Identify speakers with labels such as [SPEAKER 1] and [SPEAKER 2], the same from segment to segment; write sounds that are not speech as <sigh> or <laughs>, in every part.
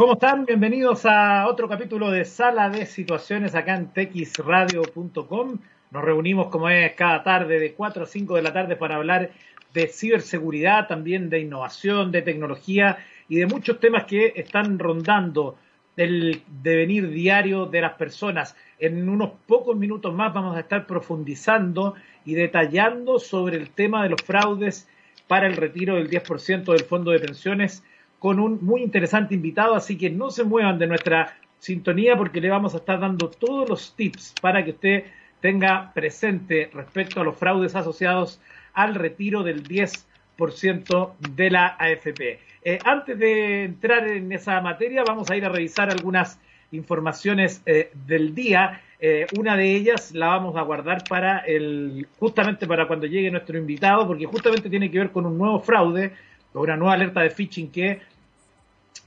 [SPEAKER 1] ¿Cómo están? Bienvenidos a otro capítulo de Sala de Situaciones acá en texradio.com. Nos reunimos como es cada tarde de 4 a 5 de la tarde para hablar de ciberseguridad, también de innovación, de tecnología y de muchos temas que están rondando el devenir diario de las personas. En unos pocos minutos más vamos a estar profundizando y detallando sobre el tema de los fraudes para el retiro del 10% del fondo de pensiones con un muy interesante invitado, así que no se muevan de nuestra sintonía porque le vamos a estar dando todos los tips para que usted tenga presente respecto a los fraudes asociados al retiro del 10% de la AFP. Eh, antes de entrar en esa materia, vamos a ir a revisar algunas informaciones eh, del día. Eh, una de ellas la vamos a guardar para el, justamente para cuando llegue nuestro invitado, porque justamente tiene que ver con un nuevo fraude o una nueva alerta de phishing que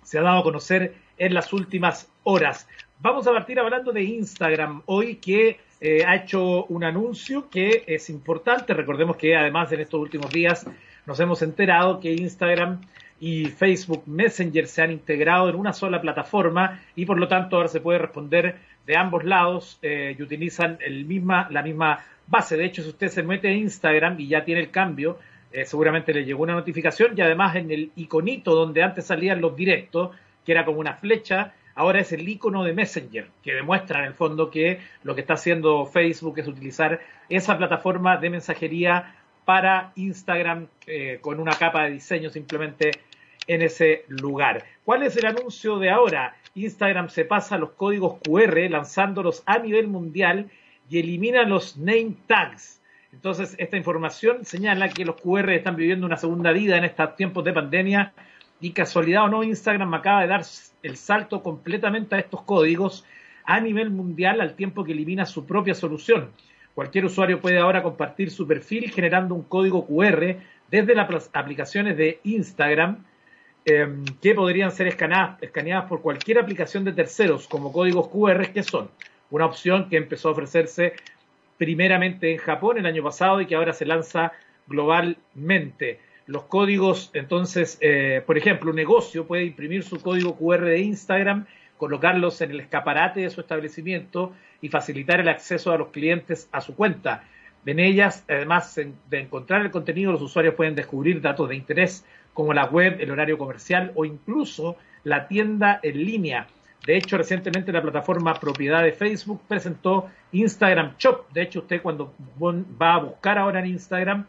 [SPEAKER 1] se ha dado a conocer en las últimas horas. Vamos a partir hablando de Instagram hoy que eh, ha hecho un anuncio que es importante. Recordemos que además en estos últimos días nos hemos enterado que Instagram y Facebook Messenger se han integrado en una sola plataforma y por lo tanto ahora se puede responder de ambos lados eh, y utilizan el la misma base. De hecho, si usted se mete a Instagram y ya tiene el cambio, eh, seguramente le llegó una notificación y además en el iconito donde antes salían los directos, que era como una flecha, ahora es el icono de Messenger, que demuestra en el fondo que lo que está haciendo Facebook es utilizar esa plataforma de mensajería para Instagram eh, con una capa de diseño simplemente en ese lugar. ¿Cuál es el anuncio de ahora? Instagram se pasa los códigos QR lanzándolos a nivel mundial y elimina los name tags. Entonces, esta información señala que los QR están viviendo una segunda vida en estos tiempos de pandemia y casualidad o no, Instagram acaba de dar el salto completamente a estos códigos a nivel mundial al tiempo que elimina su propia solución. Cualquier usuario puede ahora compartir su perfil generando un código QR desde las aplicaciones de Instagram em, que podrían ser escaneadas, escaneadas por cualquier aplicación de terceros como códigos QR que son una opción que empezó a ofrecerse primeramente en Japón el año pasado y que ahora se lanza globalmente. Los códigos, entonces, eh, por ejemplo, un negocio puede imprimir su código QR de Instagram, colocarlos en el escaparate de su establecimiento y facilitar el acceso a los clientes a su cuenta. En ellas, además de encontrar el contenido, los usuarios pueden descubrir datos de interés como la web, el horario comercial o incluso la tienda en línea de hecho, recientemente la plataforma propiedad de Facebook presentó Instagram Shop. De hecho, usted cuando va a buscar ahora en Instagram,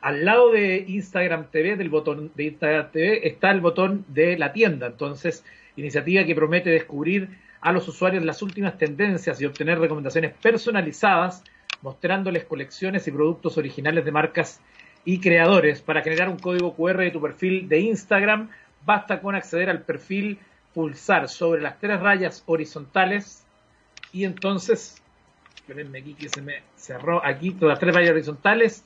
[SPEAKER 1] al lado de Instagram TV, del botón de Instagram TV, está el botón de la tienda. Entonces, iniciativa que promete descubrir a los usuarios las últimas tendencias y obtener recomendaciones personalizadas, mostrándoles colecciones y productos originales de marcas y creadores. Para generar un código QR de tu perfil de Instagram, basta con acceder al perfil pulsar sobre las tres rayas horizontales y entonces, espérenme aquí que se me cerró aquí, todas las tres rayas horizontales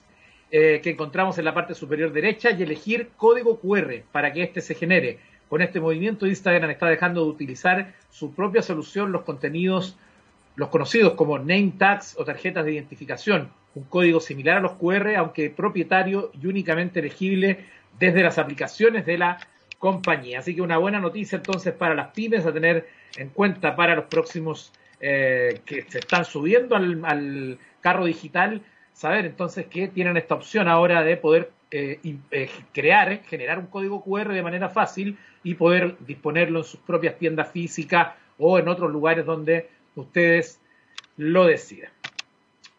[SPEAKER 1] eh, que encontramos en la parte superior derecha y elegir código QR para que este se genere. Con este movimiento Instagram está dejando de utilizar su propia solución, los contenidos, los conocidos como name tags o tarjetas de identificación, un código similar a los QR, aunque propietario y únicamente elegible desde las aplicaciones de la compañía. Así que una buena noticia entonces para las pymes a tener en cuenta para los próximos eh, que se están subiendo al, carro digital, saber entonces que tienen esta opción ahora de poder eh, eh, crear, generar un código QR de manera fácil y poder disponerlo en sus propias tiendas físicas o en otros lugares donde ustedes lo decidan.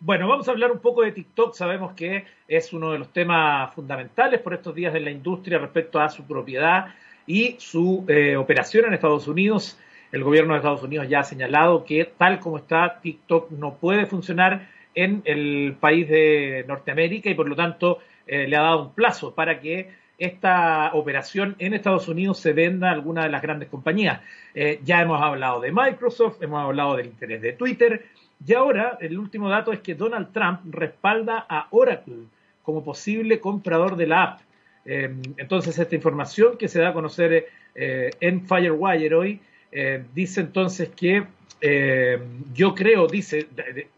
[SPEAKER 1] Bueno, vamos a hablar un poco de TikTok. Sabemos que es uno de los temas fundamentales por estos días de la industria respecto a su propiedad y su eh, operación en Estados Unidos. El gobierno de Estados Unidos ya ha señalado que tal como está, TikTok no puede funcionar en el país de Norteamérica y por lo tanto eh, le ha dado un plazo para que esta operación en Estados Unidos se venda a alguna de las grandes compañías. Eh, ya hemos hablado de Microsoft, hemos hablado del interés de Twitter, y ahora el último dato es que Donald Trump respalda a Oracle como posible comprador de la app. Em, entonces, esta información que se da a conocer eh, en Firewire hoy eh, dice entonces que em, yo creo, dice,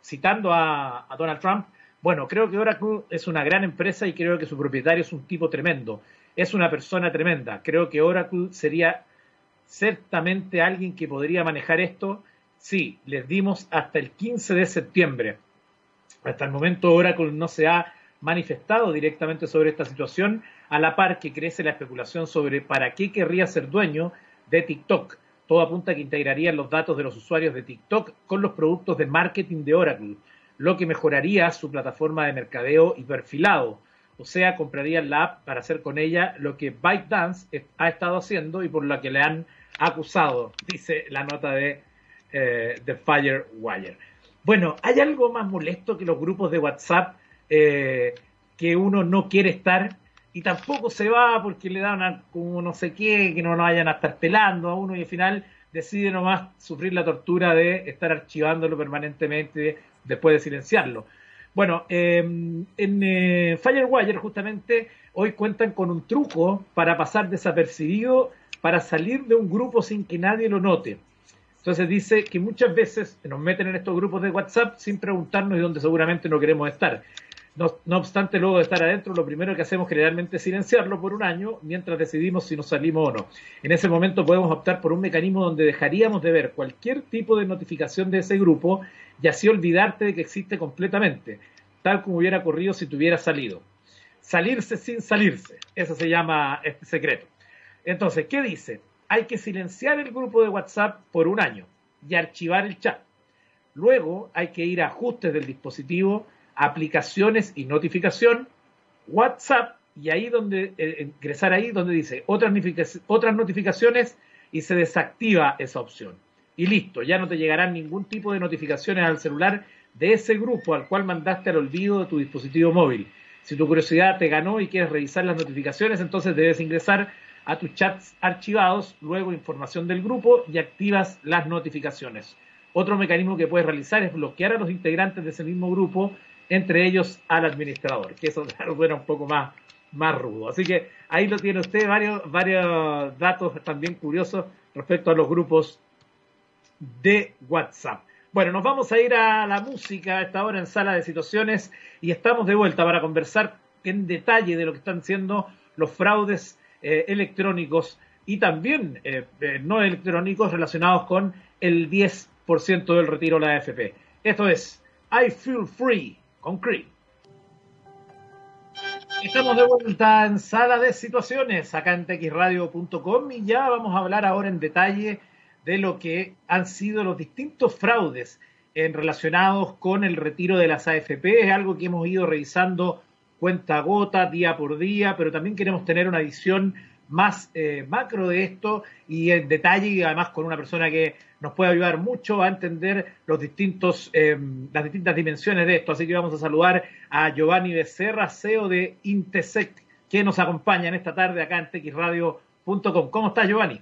[SPEAKER 1] citando a, a, Donald Trump, bueno, creo que Oracle es una gran empresa y creo que su propietario es un tipo tremendo, es una persona tremenda. Creo que Oracle sería ciertamente alguien que podría manejar esto. Sí, les dimos hasta el 15 de septiembre. Hasta el momento Oracle no se ha manifestado directamente sobre esta situación, a la par que crece la especulación sobre para qué querría ser dueño de TikTok. Todo apunta a que integrarían los datos de los usuarios de TikTok con los productos de marketing de Oracle, lo que mejoraría su plataforma de mercadeo y perfilado. O sea, comprarían la app para hacer con ella lo que ByteDance ha estado haciendo y por lo que le han acusado, dice la nota de, eh, de Firewire. Bueno, ¿hay algo más molesto que los grupos de WhatsApp eh, que uno no quiere estar y tampoco se va porque le dan como no sé qué, que no nos vayan a estar pelando a uno y al final decide nomás sufrir la tortura de estar archivándolo permanentemente después de silenciarlo. Bueno, em, en eh, Firewire justamente hoy cuentan con un truco para pasar desapercibido, para salir de un grupo sin que nadie lo note. Entonces dice que muchas veces nos meten en estos grupos de WhatsApp sin preguntarnos de dónde seguramente no queremos estar. No, obstante, luego de estar adentro, lo primero que hacemos generalmente es silenciarlo por un año mientras decidimos si nos salimos o no. En ese momento podemos optar por un mecanismo donde dejaríamos de ver cualquier tipo de notificación de ese grupo y así olvidarte de que existe completamente, tal como hubiera ocurrido si tuviera salido. Salirse sin salirse, eso se llama este secreto. Entonces, ¿qué dice? Hay que silenciar el grupo de WhatsApp por un año y archivar el chat. Luego hay que ir a ajustes del dispositivo, aplicaciones y notificación, WhatsApp y ahí donde eh, ingresar ahí donde dice otras, otras notificaciones y se desactiva esa opción. Y listo, ya no te llegarán ningún tipo de notificaciones al celular de ese grupo al cual mandaste al olvido de tu dispositivo móvil. Si tu curiosidad te ganó y quieres revisar las notificaciones, entonces debes ingresar a tus chats archivados, luego información del grupo y activas las notificaciones. Otro mecanismo que puedes realizar es bloquear a los integrantes de ese mismo grupo, entre ellos al administrador, que eso <laughs> suena un poco más, más rudo. Así que ahí lo tiene usted, varios, varios datos también curiosos respecto a los grupos de WhatsApp. Bueno, nos vamos a ir a la música a esta hora en sala de situaciones y estamos de vuelta para conversar en detalle de lo que están siendo los fraudes eh, electrónicos y también eh, eh, no electrónicos relacionados con el 10% del retiro de la AFP. Esto es I Feel Free con. Estamos de vuelta en sala de situaciones acá en texradio.com y ya vamos a hablar ahora en detalle de lo que han sido los distintos fraudes relacionados con el retiro de las AFP. Algo que hemos ido revisando cuenta gota, día por día, pero también queremos tener una visión más eh, macro de esto y en detalle y además con una persona que nos puede ayudar mucho a entender los distintos, eh, las distintas dimensiones de esto. Así que vamos a saludar a Giovanni Becerra, CEO de Intesect, que nos acompaña en esta tarde acá en texradio.com. ¿Cómo estás, Giovanni?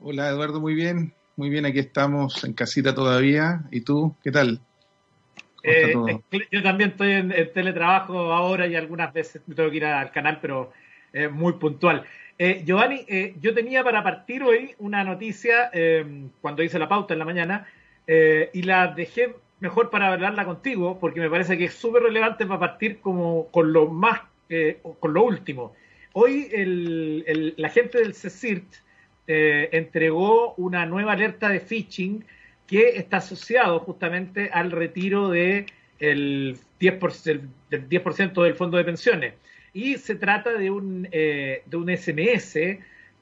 [SPEAKER 2] Hola, Eduardo, muy bien. Muy bien, aquí estamos en casita todavía. ¿Y tú, qué tal?
[SPEAKER 1] Eh, yo también estoy en, teletrabajo ahora y algunas veces me tengo que ir al canal, pero eh, muy puntual. Eh, Giovanni, yo tenía para partir hoy una noticia cuando hice la pauta en la mañana y la dejé mejor para hablarla contigo porque me parece que es súper relevante para partir como con lo más, con lo último. Hoy el, la gente del CECIRT entregó una nueva alerta de phishing que está asociado justamente al retiro de el 10%, del 10 del fondo de pensiones. Y se trata de un, eh, de un SMS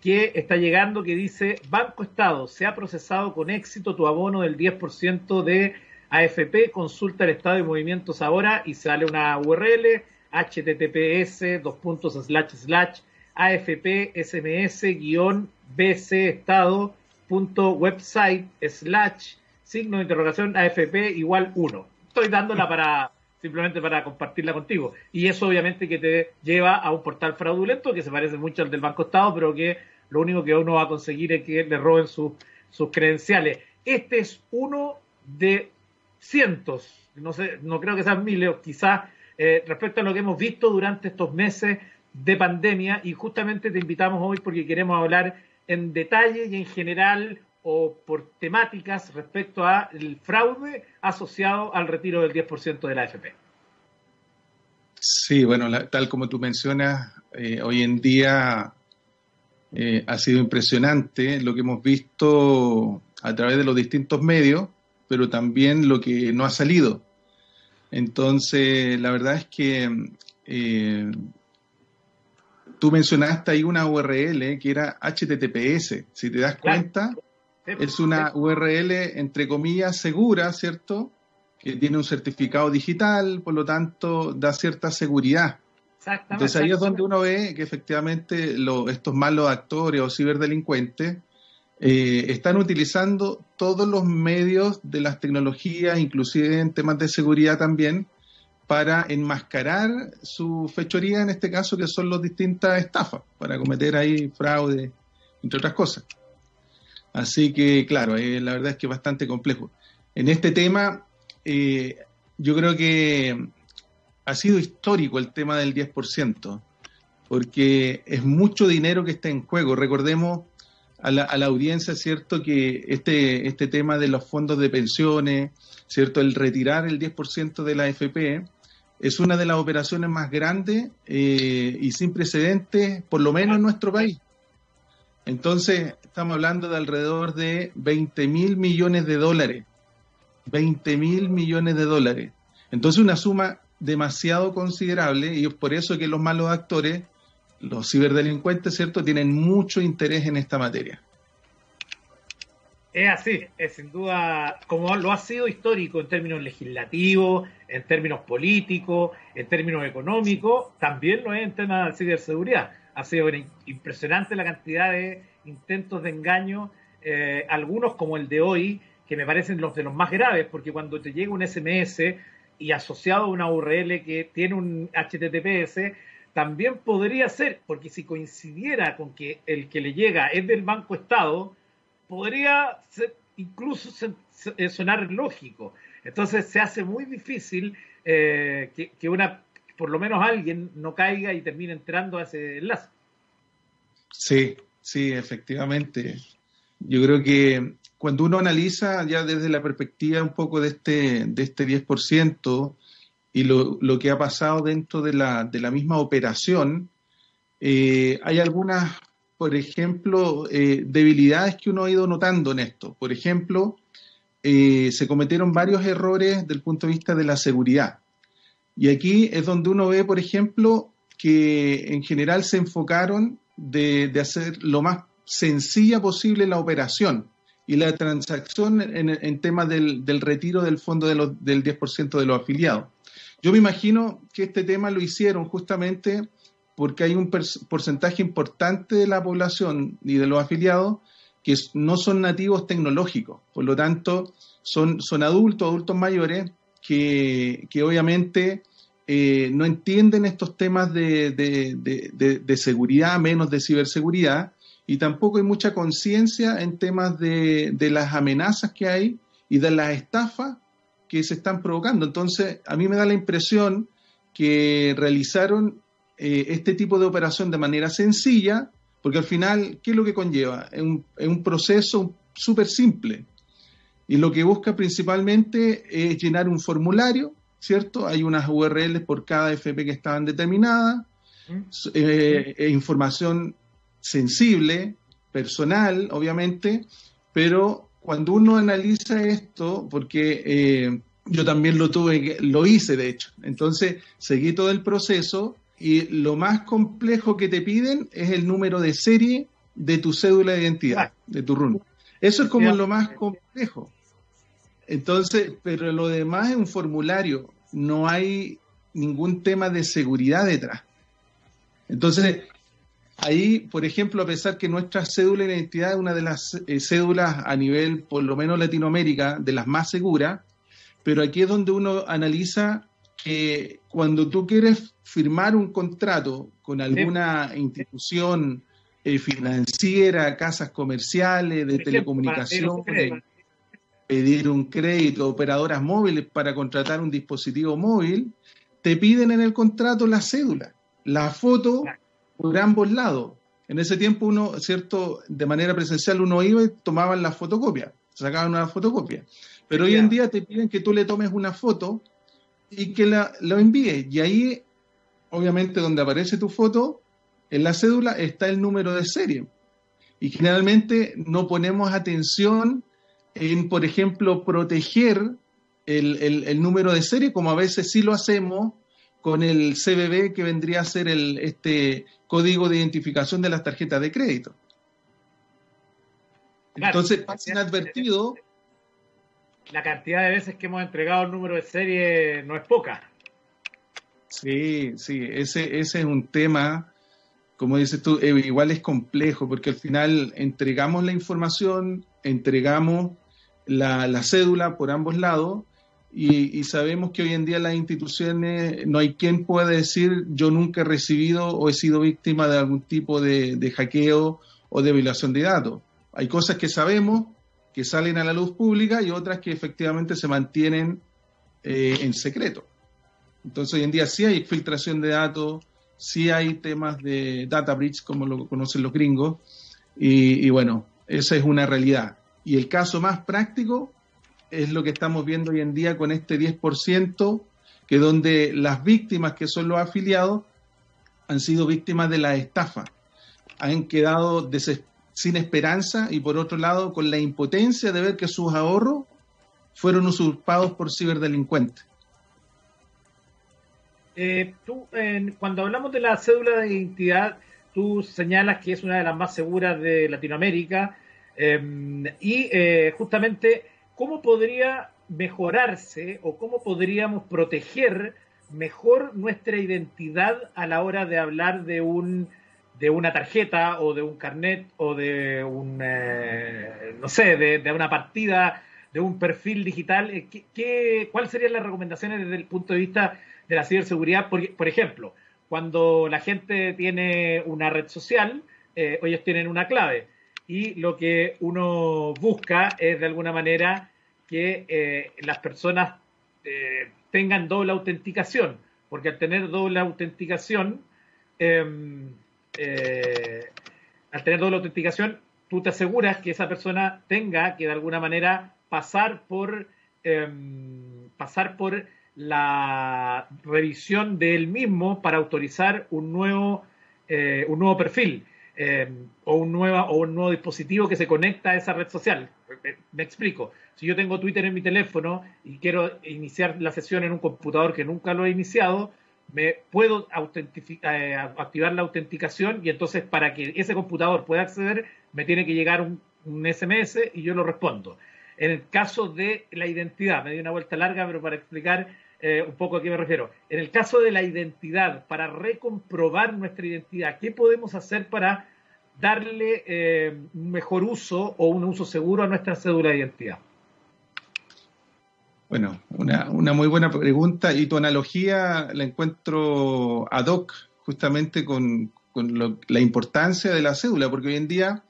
[SPEAKER 1] que está llegando que dice, Banco Estado, se ha procesado con éxito tu abono del 10% de AFP, consulta el estado de movimientos ahora y sale una URL, https dos puntos slash slash afp sms guion bc estado punto website slash signo de interrogación AFP igual 1. Estoy dándola <laughs> para simplemente para compartirla contigo. Y eso obviamente que te lleva a un portal fraudulento que se parece mucho al del Banco Estado, pero que lo único que uno va a conseguir es que le roben sus credenciales. Este es uno de cientos, no sé, no creo que sean miles, quizás eh, respecto a lo que hemos visto durante estos meses de pandemia y justamente te invitamos hoy porque queremos hablar en detalle y en general o por temáticas respecto al fraude asociado al retiro del 10% de la AFP.
[SPEAKER 2] Sí, bueno, tal como tú mencionas, eh, hoy en día Eh, ha sido impresionante lo que hemos visto a través de los distintos medios, pero también lo que no ha salido. Entonces, la verdad es que eh, tú mencionaste ahí una URL que era HTTPS. Si te das cuenta, es una URL, entre comillas, segura, ¿cierto? Que tiene un certificado digital, por lo tanto, da cierta seguridad. Entonces ahí es donde uno ve que efectivamente estos malos actores o ciberdelincuentes eh, están utilizando todos los medios de las tecnologías, inclusive en temas de seguridad también, para enmascarar su fechoría, en este caso, que son las distintas estafas, para cometer ahí fraude, entre otras cosas. Así que, claro, eh, la verdad es que es bastante complejo. En este tema, eh, yo creo que ha sido histórico el tema del 10%, porque es mucho dinero que está en juego. Recordemos a la, audiencia, ¿cierto?, que este, este tema de los fondos de pensiones, ¿cierto?, el retirar el 10% de la AFP es una de las operaciones más grandes eh, y sin precedentes, por lo menos en nuestro país. Entonces, estamos hablando de alrededor de 20 mil millones de dólares. 20 mil millones de dólares. Entonces, una suma demasiado considerable y es por eso que los malos actores, los ciberdelincuentes, ¿cierto?, tienen mucho interés en esta materia.
[SPEAKER 1] Es así, es sin duda, como lo ha sido histórico en términos legislativos, en términos políticos, en términos económicos, también lo es en temas de ciberseguridad. Ha sido impresionante la cantidad de intentos de engaño, eh, algunos como el de hoy, que me parecen los de los más graves, porque cuando te llega un SMS y asociado a una URL que tiene un HTTPS, también podría ser, porque si coincidiera con que el que le llega es del Banco Estado, podría incluso eh, sonar lógico. Entonces se hace muy difícil eh, que, una, por lo menos alguien no caiga y termine entrando a ese enlace.
[SPEAKER 2] Sí, sí, efectivamente. Yo creo que cuando uno analiza ya desde la perspectiva un poco de este, de este 10% y lo, lo que ha pasado dentro de la, de la misma operación, eh, hay algunas, por ejemplo, eh, debilidades que uno ha ido notando en esto. Por ejemplo, eh, se cometieron varios errores desde el punto de vista de la seguridad. Y aquí es donde uno ve, por ejemplo, que en general se enfocaron de, de hacer lo más sencilla posible la operación y la transacción en, temas del, retiro del fondo de los, del 10% de los afiliados. Yo me imagino que este tema lo hicieron justamente porque hay un porcentaje importante de la población y de los afiliados que no son nativos tecnológicos, por lo tanto son, son adultos, adultos mayores, que, obviamente eh, no entienden estos temas de, de, seguridad, menos de ciberseguridad, y tampoco hay mucha conciencia en temas de, las amenazas que hay y de las estafas que se están provocando. Entonces, a mí me da la impresión que realizaron eh, este tipo de operación de manera sencilla, porque al final, ¿qué es lo que conlleva? Es un, es un proceso súper simple. Y lo que busca principalmente es llenar un formulario, ¿cierto? Hay unas URLs por cada FP que estaban determinadas, eh, e información sensible, personal, obviamente, pero cuando uno analiza esto, porque eh, yo también lo tuve, lo hice de hecho, entonces seguí todo el proceso y lo más complejo que te piden es el número de serie de tu cédula de identidad, de tu RUN. Eso es como lo más complejo. Entonces, pero lo demás es un formulario, no hay ningún tema de seguridad detrás. Entonces, Ahí, por ejemplo, a pesar que nuestra cédula de identidad es una de las eh, cédulas a nivel, por lo menos Latinoamérica, de las más seguras, pero aquí es donde uno analiza que cuando tú quieres firmar un contrato con alguna institución eh, financiera, casas comerciales, de telecomunicaciones, pedir un crédito, operadoras móviles para contratar un dispositivo móvil, te piden en el contrato la cédula, la foto por ambos lados. En ese tiempo uno, cierto, de manera presencial uno iba y tomaban la fotocopia, sacaban una fotocopia. Pero hoy en día te piden que tú le tomes una foto y que la, lo envíes. Y ahí, obviamente, donde aparece tu foto, en la cédula está el número de serie. Y generalmente no ponemos atención en, por ejemplo, proteger el, número de serie, como a veces sí lo hacemos con el CBB, que vendría a ser el, este código de identificación de las tarjetas de crédito. Entonces pasa inadvertido.
[SPEAKER 1] La cantidad de veces que hemos entregado el número de serie no es poca.
[SPEAKER 2] Sí, sí, ese, ese es un tema, como dices tú, eh, igual es complejo, porque al final entregamos la información, entregamos la, la cédula por ambos lados, y, sabemos que hoy en día las instituciones no hay quien pueda decir yo nunca he recibido o he sido víctima de algún tipo de, de hackeo o de violación de datos. Hay cosas que sabemos que salen a la luz pública y otras que efectivamente se mantienen eh, en secreto. Entonces hoy en día sí hay filtración de datos, sí hay temas de data breach, como lo conocen los gringos, y, bueno, esa es una realidad. Y el caso más práctico es lo que estamos viendo hoy en día con este 10%, que donde las víctimas que son los afiliados han sido víctimas de la estafa, han quedado desesperados sin esperanza y por otro lado con la impotencia de ver que sus ahorros fueron usurpados por ciberdelincuentes.
[SPEAKER 1] Eh, tú, cuando hablamos de la cédula de identidad, tú señalas que es una de las más seguras de Latinoamérica em, y eh, justamente cómo podría mejorarse o cómo podríamos proteger mejor nuestra identidad a la hora de hablar de un de una tarjeta o de un carnet o de un, eh, no sé, de, una partida, de un perfil digital, eh, ¿qué, cuáles serían las recomendaciones desde el punto de vista de la ciberseguridad? Por, por ejemplo, cuando la gente tiene una red social, eh, ellos tienen una clave y lo que uno busca es de alguna manera que las personas tengan doble autenticación, porque al tener doble autenticación, em, eh, al tener doble autenticación, tú te aseguras que esa persona tenga que de alguna manera pasar por, em, pasar por la revisión de él mismo para autorizar un nuevo, eh, un nuevo perfil em, o, un nueva, o un nuevo dispositivo que se conecta a esa red social. Me explico. Si yo tengo Twitter en mi teléfono y quiero iniciar la sesión en un computador que nunca lo he iniciado, me puedo eh, activar la autenticación y entonces para que ese computador pueda acceder me tiene que llegar un, SMS y yo lo respondo. En el caso de la identidad, me di una vuelta larga, pero para explicar eh, un poco a qué me refiero. En el caso de la identidad, para recomprobar nuestra identidad, ¿qué podemos hacer para darle eh, mejor uso o un uso seguro a nuestra cédula de identidad?
[SPEAKER 2] Bueno, una, una, muy buena pregunta y tu analogía la encuentro ad hoc justamente con, la importancia de la cédula, porque hoy en día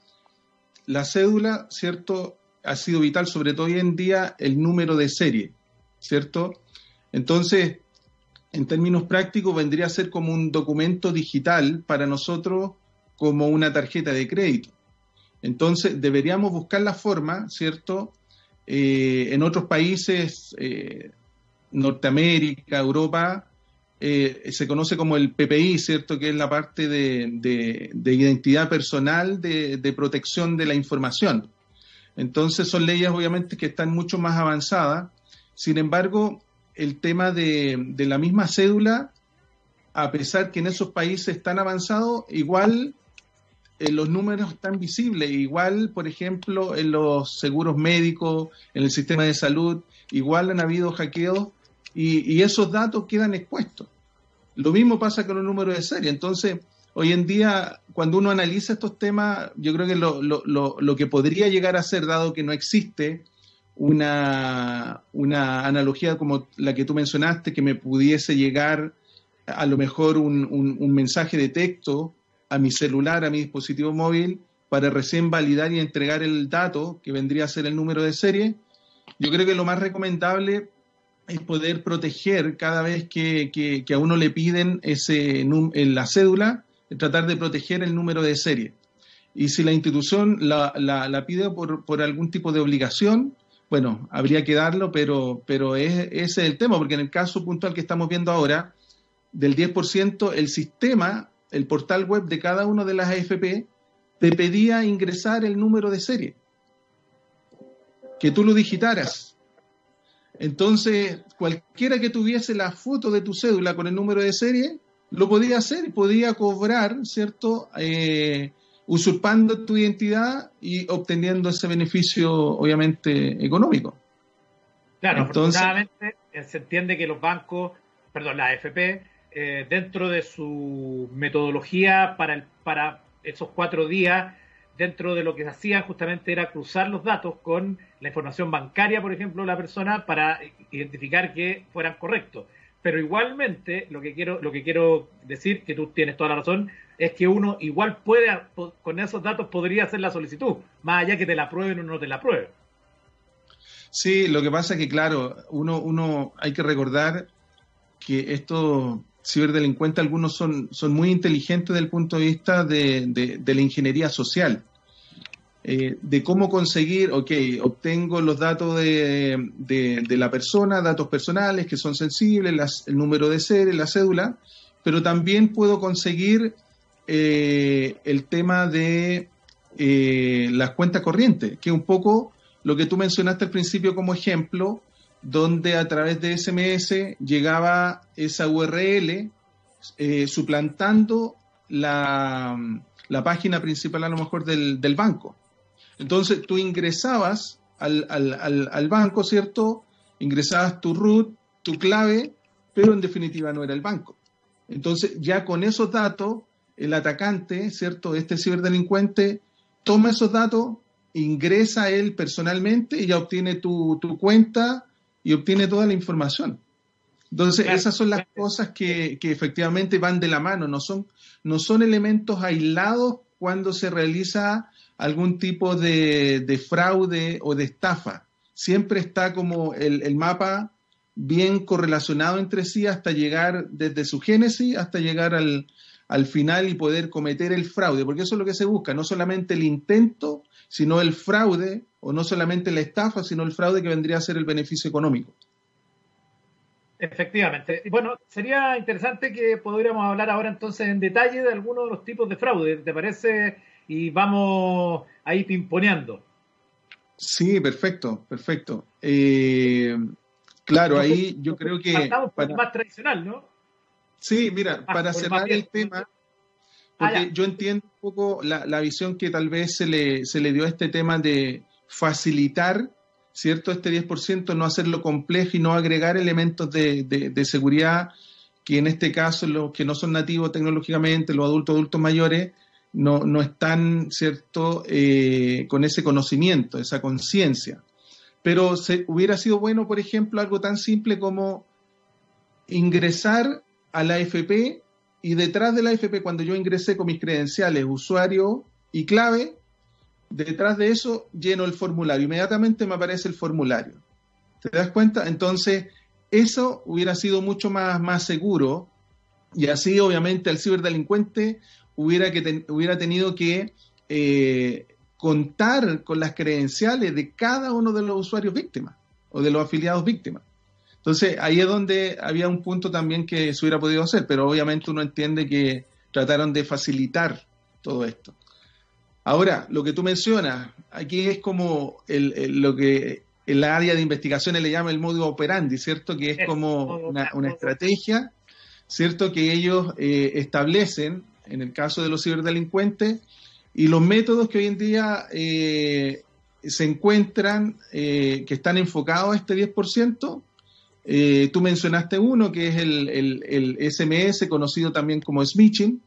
[SPEAKER 2] la cédula, ¿cierto? Ha sido vital, sobre todo hoy en día, el número de serie, ¿cierto? Entonces, en términos prácticos, vendría a ser como un documento digital para nosotros, como una tarjeta de crédito. Entonces, deberíamos buscar la forma, ¿cierto?, eh, en otros países, eh, Norteamérica, Europa, eh, se conoce como el PPI, ¿cierto? Que es la parte de, identidad personal, de, protección de la información. Entonces son leyes obviamente que están mucho más avanzadas. Sin embargo, el tema de, la misma cédula, a pesar que en esos países están avanzados, igual eh, los números están visibles. Igual, por ejemplo, en los seguros médicos, en el sistema de salud, igual han habido hackeos y, esos datos quedan expuestos. Lo mismo pasa con los números de serie. Entonces, hoy en día, cuando uno analiza estos temas, yo creo que lo, lo, lo, que podría llegar a ser, dado que no existe una, una, analogía como la que tú mencionaste, que me pudiese llegar a lo mejor un, un mensaje de texto a mi celular, a mi dispositivo móvil, para recién validar y entregar el dato, que vendría a ser el número de serie, yo creo que lo más recomendable es poder proteger cada vez que, a uno le piden ese, en la cédula, tratar de proteger el número de serie. Y si la institución la, la, pide por, por, algún tipo de obligación, bueno, habría que darlo, pero, pero es, ese es el tema, porque en el caso puntual que estamos viendo ahora, del 10%, el sistema el portal web de cada una de las AFP te pedía ingresar el número de serie, que tú lo digitaras. Entonces, cualquiera que tuviese la foto de tu cédula con el número de serie, lo podía hacer y podía cobrar, ¿cierto? Eh, usurpando tu identidad y obteniendo ese beneficio, obviamente, económico.
[SPEAKER 1] Claro, afortunadamente eh, se entiende que los bancos, perdón, la AFP, eh, dentro de su metodología para, el, para esos cuatro días, dentro de lo que hacían justamente era cruzar los datos con la información bancaria, por ejemplo, de la persona para identificar que fueran correctos. Pero igualmente, lo que quiero, decir, que tú tienes toda la razón, es que uno igual puede, con esos datos podría hacer la solicitud, más allá que te la aprueben o no te la aprueben.
[SPEAKER 2] Sí, lo que pasa es que, claro, uno, uno hay que recordar que estos ciberdelincuentes, algunos son, son muy inteligentes desde el punto de vista de, la ingeniería social. Eh, de cómo conseguir, ok, obtengo los datos de, de, la persona, datos personales que son sensibles, el número de serie, la cédula, pero también puedo conseguir eh, el tema de eh, las cuentas corrientes, que un poco lo que tú mencionaste al principio como ejemplo, donde a través de SMS llegaba esa URL eh, suplantando la, página principal a lo mejor del, banco. Entonces tú ingresabas al, al, banco, ¿cierto? Ingresabas tu root, tu clave, pero en definitiva no era el banco. Entonces ya con esos datos, el atacante, ¿cierto? Este ciberdelincuente toma esos datos, ingresa él personalmente y ya obtiene tu, cuenta y obtiene toda la información. Entonces, esas son las cosas que, efectivamente van de la mano, no son, no son elementos aislados cuando se realiza algún tipo de, fraude o de estafa. Siempre está como el, el, mapa bien correlacionado entre sí hasta llegar desde su génesis hasta llegar al, al final y poder cometer el fraude, porque eso es lo que se busca, no solamente el intento sino el fraude, o no solamente la estafa, sino el fraude que vendría a ser el beneficio económico.
[SPEAKER 1] Efectivamente. Bueno, sería interesante que pudiéramos hablar ahora entonces en detalle de algunos de los tipos de fraude, ¿te parece? Y vamos ahí pimponeando.
[SPEAKER 2] Sí, perfecto, perfecto. Eh, claro, ahí yo creo que...
[SPEAKER 1] Estamos más tradicional, ¿no?
[SPEAKER 2] Sí, mira, para cerrar el tema, Ah, porque yo entiendo un poco la, visión que tal vez se le, se le dio a este tema de facilitar, ¿cierto? Este 10%, no hacerlo complejo y no agregar elementos de, seguridad que en este caso los que no son nativos tecnológicamente, los adultos, adultos mayores, no, no están, ¿cierto?, eh, con ese conocimiento, esa conciencia. Pero se, hubiera sido bueno, por ejemplo, algo tan simple como ingresar a la AFP y detrás de la AFP, cuando yo ingresé con mis credenciales, usuario y clave, detrás de eso lleno el formulario. Inmediatamente me aparece el formulario. ¿Te das cuenta? Entonces, eso hubiera sido mucho más, más seguro y así, obviamente, el ciberdelincuente hubiera, que hubiera tenido que eh, contar con las credenciales de cada uno de los usuarios víctimas o de los afiliados víctimas. Entonces, ahí es donde había un punto también que se hubiera podido hacer, pero obviamente uno entiende que trataron de facilitar todo esto. Ahora, lo que tú mencionas, aquí es como lo que en la área de investigaciones le llama el modo operandi, ¿cierto? Que es como una, estrategia, ¿cierto? Que ellos eh, establecen en el caso de los ciberdelincuentes y los métodos que hoy en día eh, se encuentran, eh, que están enfocados a este 10%, eh, tú mencionaste uno que es el, SMS, conocido también como smishing,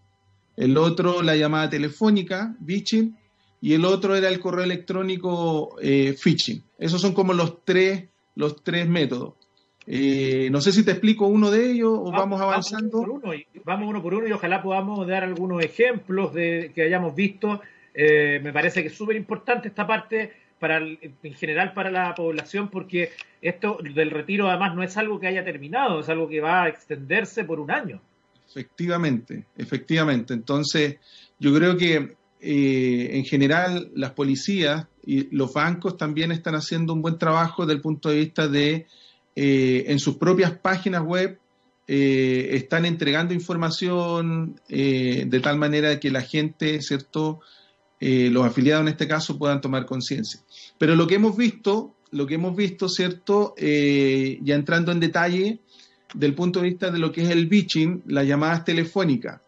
[SPEAKER 2] el otro la llamada telefónica, phishing, y el otro era el correo electrónico eh, phishing. Esos son como los tres, los tres métodos. Eh, no sé si te explico uno de ellos o vamos, avanzando.
[SPEAKER 1] Vamos uno, por uno y ojalá podamos dar algunos ejemplos de que hayamos visto. me parece que es súper importante esta parte para en general para la población porque esto del retiro además no es algo que haya terminado, es algo que va a extenderse por un año.
[SPEAKER 2] Efectivamente, efectivamente. Entonces, yo creo que eh, en general las policías y los bancos también están haciendo un buen trabajo desde el punto de vista de, eh, en sus propias páginas web, eh, están entregando información de tal manera que la gente, ¿cierto?, eh, los afiliados en este caso puedan tomar conciencia. Pero lo que hemos visto, lo que hemos visto, ¿cierto? Eh, ya entrando en detalle del punto de vista de lo que es el bitching, las llamadas telefónicas.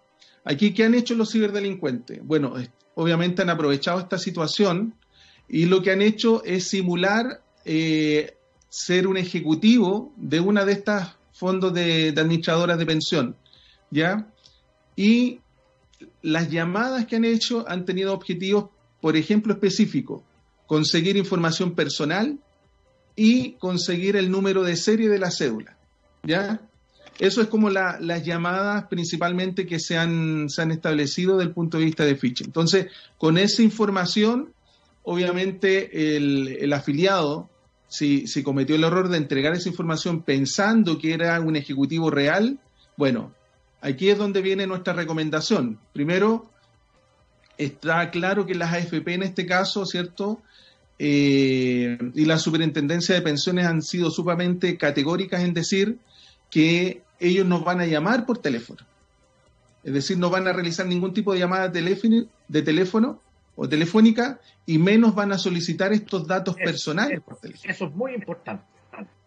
[SPEAKER 2] Aquí, ¿qué han hecho los ciberdelincuentes? Bueno, obviamente han aprovechado esta situación y lo que han hecho es simular eh, ser un ejecutivo de una de estas fondos de, de administradoras de pensión, ¿ya? Y las llamadas que han hecho han tenido objetivos, por ejemplo, específicos, conseguir información personal y conseguir el número de serie de la cédula. ¿Ya? Eso es como las llamadas principalmente que se han, se han establecido desde el punto de vista de phishing. Entonces, con esa información, obviamente el, afiliado, si, si cometió el error de entregar esa información pensando que era un ejecutivo real, bueno, Aquí es donde viene nuestra recomendación. Primero, está claro que las AFP en este caso, ¿cierto? Eh, y la superintendencia de pensiones han sido sumamente categóricas en decir que ellos nos van a llamar por teléfono. Es decir, no van a realizar ningún tipo de llamada de teléfono, o telefónica y menos van a solicitar estos datos personales por
[SPEAKER 1] teléfono. Eso es muy importante.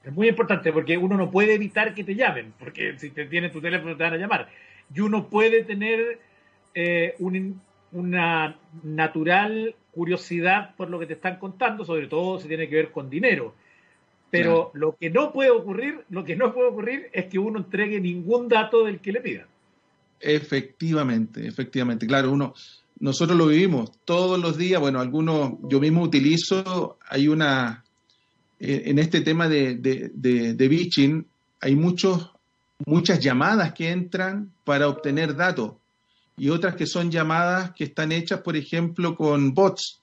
[SPEAKER 1] Es muy importante porque uno no puede evitar que te llamen, porque si te tienes tu teléfono te van a llamar. Y uno puede tener eh, una natural curiosidad por lo que te están contando, sobre todo si tiene que ver con dinero. Pero lo que no puede ocurrir, lo que no puede ocurrir es que uno entregue ningún dato del que le pida.
[SPEAKER 2] Efectivamente, efectivamente. Claro, uno, nosotros lo vivimos todos los días. Bueno, algunos, yo mismo utilizo, hay una, eh, en este tema de, de, bitching hay muchos, muchas llamadas que entran para obtener datos y otras que son llamadas que están hechas, por ejemplo, con bots.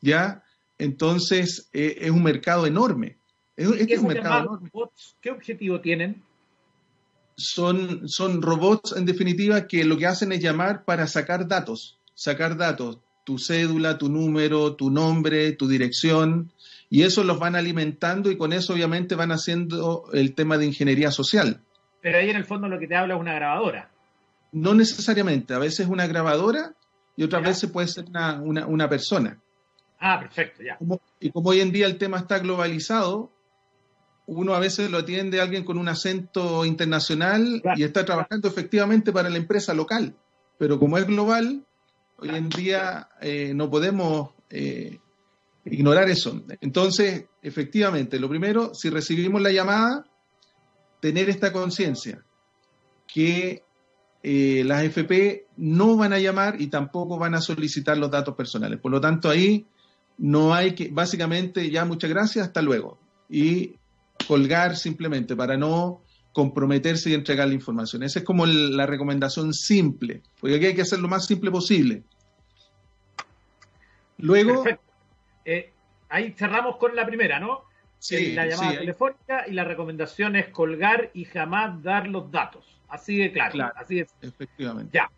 [SPEAKER 2] ¿Ya? Entonces, eh, es un mercado enorme.
[SPEAKER 1] Este es un mercado enorme. Bots, ¿Qué objetivo tienen?
[SPEAKER 2] Son, son robots, en definitiva, que lo que hacen es llamar para sacar datos. Sacar datos. Tu cédula, tu número, tu nombre, tu dirección y eso los van alimentando y con eso obviamente van haciendo el tema de ingeniería social.
[SPEAKER 1] Pero ahí en el fondo lo que te habla es una grabadora.
[SPEAKER 2] No necesariamente, a veces una grabadora y otras veces puede ser una, persona.
[SPEAKER 1] Ah, perfecto, ya.
[SPEAKER 2] y como hoy en día el tema está globalizado, uno a veces lo atiende a alguien con un acento internacional y está trabajando efectivamente para la empresa local. Pero como es global, hoy en día eh, no podemos eh, ignorar eso. Entonces, efectivamente, lo primero, si recibimos la llamada, tener esta conciencia que eh, las FP no van a llamar y tampoco van a solicitar los datos personales. Por lo tanto, ahí no hay que, básicamente, ya muchas gracias, hasta luego. Y colgar simplemente para no comprometerse y entregar la información. Esa es como la recomendación simple, porque aquí hay que hacer lo más simple posible.
[SPEAKER 1] Luego, eh, ahí cerramos con la primera, ¿no? Sí, la llamada telefónica y la recomendación es colgar y jamás dar los datos. Así de claro. así es.
[SPEAKER 2] Efectivamente.
[SPEAKER 1] Ya.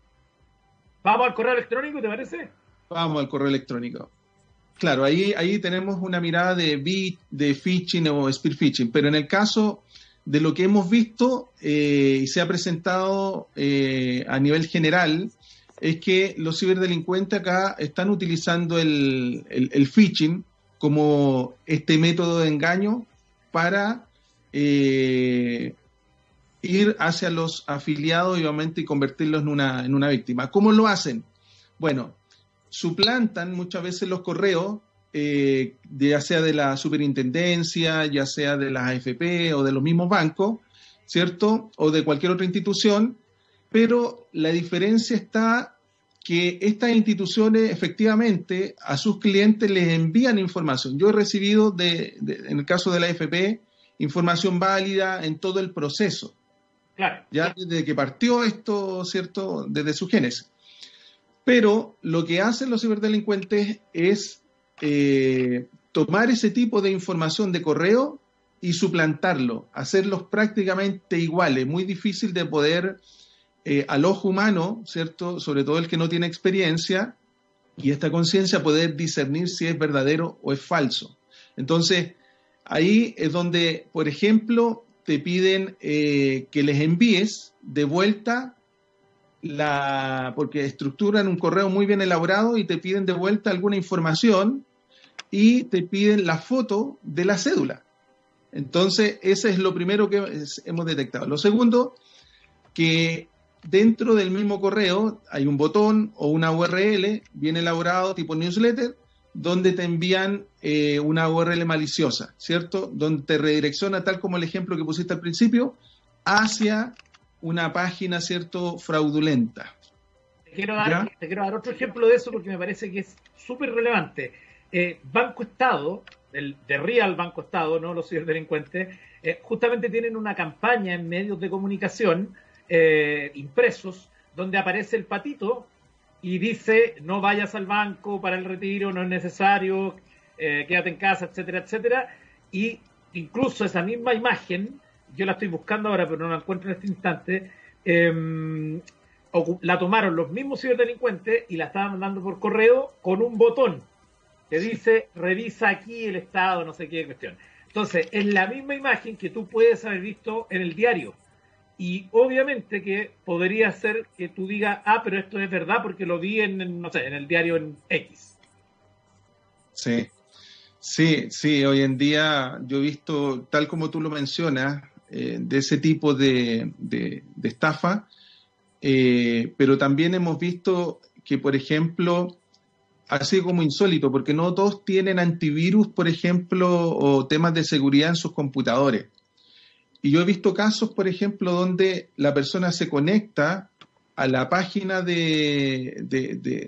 [SPEAKER 1] ¿Vamos al correo electrónico, te parece?
[SPEAKER 2] Vamos al correo electrónico. Claro, ahí, ahí tenemos una mirada de bit, de phishing o spear phishing, pero en el caso de lo que hemos visto eh, y se ha presentado eh, a nivel general, es que los ciberdelincuentes acá están utilizando el, phishing como este método de engaño para eh, ir hacia los afiliados y obviamente convertirlos en una, en una víctima. ¿Cómo lo hacen? Bueno, suplantan muchas veces los correos, eh, ya sea de la superintendencia, ya sea de las AFP o de los mismos bancos, ¿cierto? O de cualquier otra institución, pero la diferencia está que estas instituciones efectivamente a sus clientes les envían información. Yo he recibido, de, en el caso de la AFP, información válida en todo el proceso.
[SPEAKER 1] Claro.
[SPEAKER 2] Ya desde que partió esto, ¿cierto? Desde su génesis. Pero lo que hacen los ciberdelincuentes es eh, tomar ese tipo de información de correo y suplantarlo, hacerlos prácticamente iguales. Muy difícil de poder eh, al ojo humano, ¿cierto? Sobre todo el que no tiene experiencia y esta conciencia poder discernir si es verdadero o es falso. Entonces, ahí es donde, por ejemplo, te piden eh, que les envíes de vuelta la, porque estructuran un correo muy bien elaborado y te piden de vuelta alguna información y te piden la foto de la cédula. Entonces, ese es lo primero que hemos detectado. Lo segundo, que dentro del mismo correo hay un botón o una URL bien elaborado tipo newsletter donde te envían eh, una URL maliciosa, ¿cierto? Donde te redirecciona, tal como el ejemplo que pusiste al principio, hacia una página, ¿cierto?, fraudulenta.
[SPEAKER 1] Te quiero dar, te quiero dar otro ejemplo de eso porque me parece que es súper relevante. Eh, Banco Estado, el de Real Banco Estado, no los ciberdelincuentes, eh, justamente tienen una campaña en medios de comunicación eh, impresos donde aparece el patito y dice no vayas al banco para el retiro, no es necesario, eh, quédate en casa, etcétera, etcétera. Y incluso esa misma imagen, yo la estoy buscando ahora, pero no la encuentro en este instante, em, la tomaron los mismos ciberdelincuentes y la estaban mandando por correo con un botón que dice revisa aquí el estado, no sé qué cuestión. Entonces, es la misma imagen que tú puedes haber visto en el diario. Y obviamente que podría ser que tú digas, ah, pero esto es verdad porque lo vi en, no sé, en el diario en X.
[SPEAKER 2] Sí, sí, sí, hoy en día yo he visto, tal como tú lo mencionas, eh, de ese tipo de, de, estafa, eh, pero también hemos visto que, por ejemplo, así como insólito, porque no todos tienen antivirus, por ejemplo, o temas de seguridad en sus computadores. Y yo he visto casos, por ejemplo, donde la persona se conecta a la página de,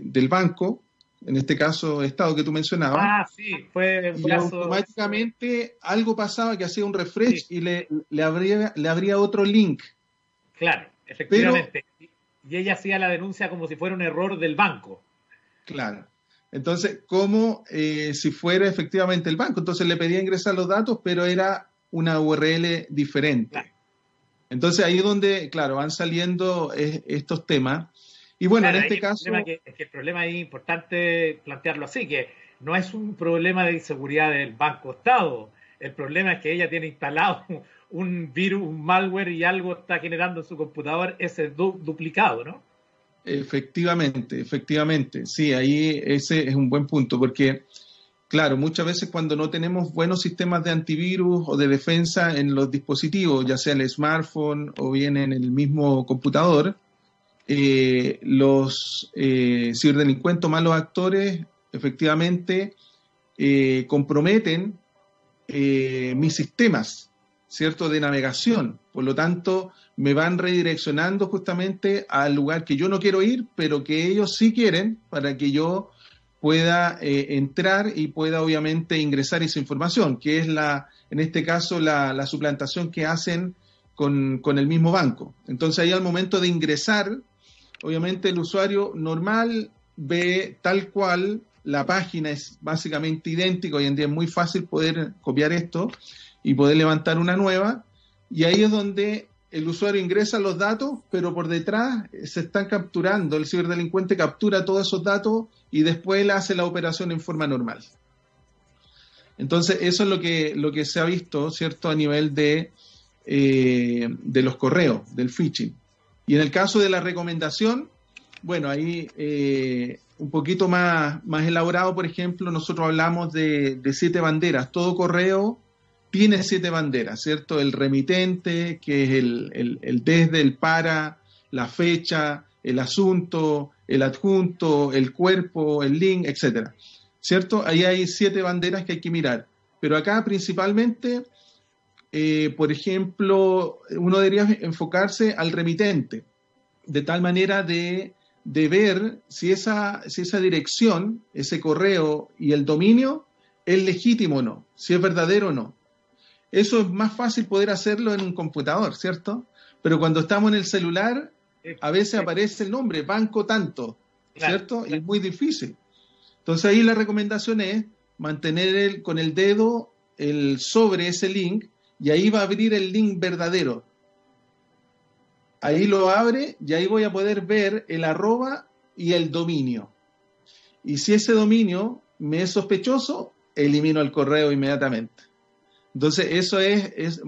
[SPEAKER 2] del banco, en este caso Estado que tú mencionabas.
[SPEAKER 1] Ah, sí, fue
[SPEAKER 2] y automáticamente algo pasaba que hacía un refresh y le, le, abría, le abría otro link.
[SPEAKER 1] Claro, efectivamente. y ella hacía la denuncia como si fuera un error del banco.
[SPEAKER 2] Claro. Entonces, como eh, si fuera efectivamente el banco. Entonces le pedía ingresar los datos, pero era una URL diferente. Entonces ahí es donde, claro, van saliendo estos temas. Y bueno, en este caso...
[SPEAKER 1] que, es que el problema es importante plantearlo así, que no es un problema de inseguridad del Banco Estado. El problema es que ella tiene instalado <laughs> un virus, un malware y algo está generando en su computador ese duplicado, ¿no?
[SPEAKER 2] Efectivamente, efectivamente. Sí, ahí ese es un buen punto, porque, claro, muchas veces cuando no tenemos buenos sistemas de antivirus o de defensa en los dispositivos, ya sea el smartphone o bien en el mismo computador, eh, los eh, ciberdelincuentes malos actores efectivamente eh, comprometen eh, mis sistemas, ¿cierto?, de navegación. Por lo tanto, me van redireccionando justamente al lugar que yo no quiero ir, pero que ellos sí quieren para que yo pueda eh, entrar y pueda obviamente ingresar esa información, que es la, en este caso, la, suplantación que hacen con, con, el mismo banco. Entonces ahí al momento de ingresar, obviamente el usuario normal ve tal cual, la página es básicamente idéntica, hoy en día es muy fácil poder copiar esto y poder levantar una nueva, y ahí es donde el usuario ingresa los datos, pero por detrás se están capturando, el ciberdelincuente captura todos esos datos y después él hace la operación en forma normal. Entonces, eso es lo que, lo que se ha visto, ¿cierto?, a nivel de, eh, de los correos, del phishing. Y en el caso de la recomendación, bueno, ahí eh, un poquito más, más elaborado, por ejemplo, nosotros hablamos de, de siete banderas. Todo correo tiene siete banderas, ¿cierto? El remitente, que es el, desde, el para, la fecha, el asunto, el adjunto, el cuerpo, el link, etcétera. ¿Cierto? Ahí hay siete banderas que hay que mirar. Pero acá principalmente, eh, por ejemplo, uno debería enfocarse al remitente, de tal manera de, de ver si esa, si esa dirección, ese correo y el dominio es legítimo o no, si es verdadero o no. Eso es más fácil poder hacerlo en un computador, ¿cierto? Pero cuando estamos en el celular, a veces aparece el nombre, banco tanto, ¿cierto? Y es muy difícil. Entonces ahí la recomendación es mantener el, con el dedo el sobre ese link y ahí va a abrir el link verdadero. Ahí lo abre y ahí voy a poder ver el arroba y el dominio. Y si ese dominio me es sospechoso, elimino el correo inmediatamente. Entonces, eso es,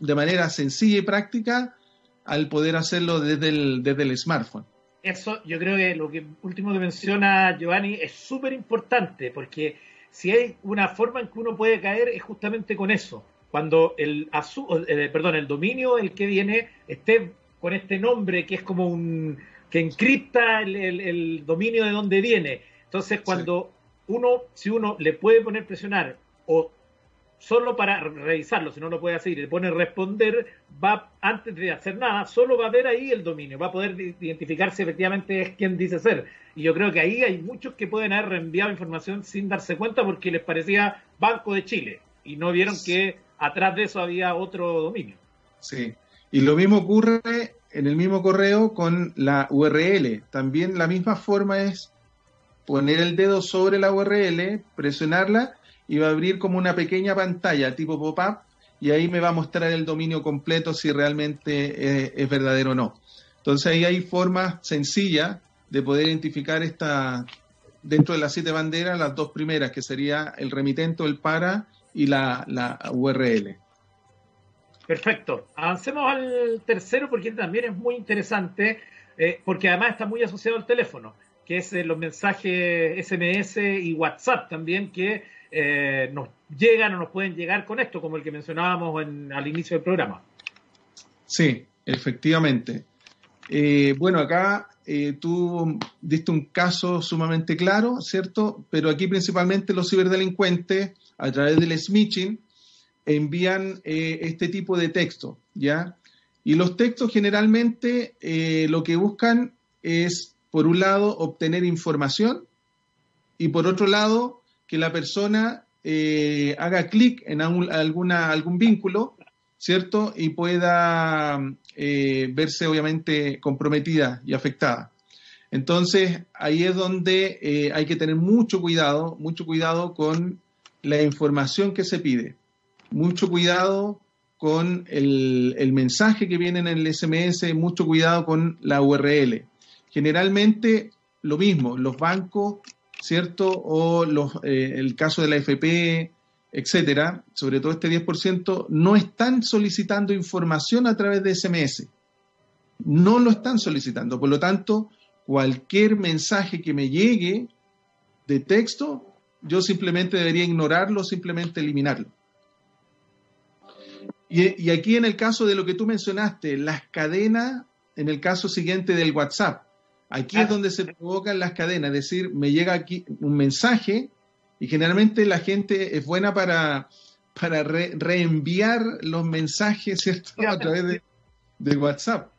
[SPEAKER 2] de manera sencilla y práctica al poder hacerlo desde el, desde el smartphone.
[SPEAKER 1] Eso, yo creo que lo que último que menciona Giovanni es súper importante, porque si hay una forma en que uno puede caer es justamente con eso. Cuando el, eh, perdón, el dominio, el que viene, esté con este nombre que es como un que encripta el, dominio de donde viene. Entonces, cuando uno, si uno le puede poner presionar o solo para revisarlo, si no lo puede hacer y le pone responder, va antes de hacer nada, solo va a ver ahí el dominio, va a poder identificar si efectivamente es quien dice ser. Y yo creo que ahí hay muchos que pueden haber reenviado información sin darse cuenta porque les parecía Banco de Chile y no vieron que atrás de eso había otro dominio.
[SPEAKER 2] Sí, y lo mismo ocurre en el mismo correo con la URL. También la misma forma es poner el dedo sobre la URL, presionarla y va a abrir como una pequeña pantalla tipo pop-up y ahí me va a mostrar el dominio completo si realmente es, verdadero o no. Entonces ahí hay formas sencillas de poder identificar esta, dentro de las siete banderas, las dos primeras, que sería el remitente o el para y la, la URL.
[SPEAKER 1] Perfecto. Avancemos al tercero porque también es muy interesante, eh, porque además está muy asociado al teléfono, que es eh, los mensajes SMS y WhatsApp también, que eh, nos llegan o nos pueden llegar con esto, como el que mencionábamos al inicio del programa.
[SPEAKER 2] Sí, efectivamente. Bueno, acá tú diste un caso sumamente claro, ¿cierto? Pero aquí principalmente los ciberdelincuentes, a través del smishing, envían este tipo de texto, ¿ya? Y los textos generalmente lo que buscan es, por un lado, obtener información y por otro lado, que la persona eh, haga clic en alguna, algún vínculo, ¿cierto? Y pueda eh, verse obviamente comprometida y afectada. Entonces, ahí es donde eh, hay que tener mucho cuidado, mucho cuidado con la información que se pide, mucho cuidado con el, mensaje que viene en el SMS, mucho cuidado con la URL. Generalmente, lo mismo, los bancos ¿cierto? O los, eh, el caso de la FP, etcétera, sobre todo este 10%, no están solicitando información a través de SMS. No lo están solicitando. Por lo tanto, cualquier mensaje que me llegue de texto, yo simplemente debería ignorarlo, simplemente eliminarlo. Y, y, aquí en el caso de lo que tú mencionaste, las cadenas, en el caso siguiente del WhatsApp, Aquí es donde se provocan las cadenas, es decir, me llega aquí un mensaje y generalmente la gente es buena para, para reenviar los mensajes, ¿cierto? A través de, WhatsApp.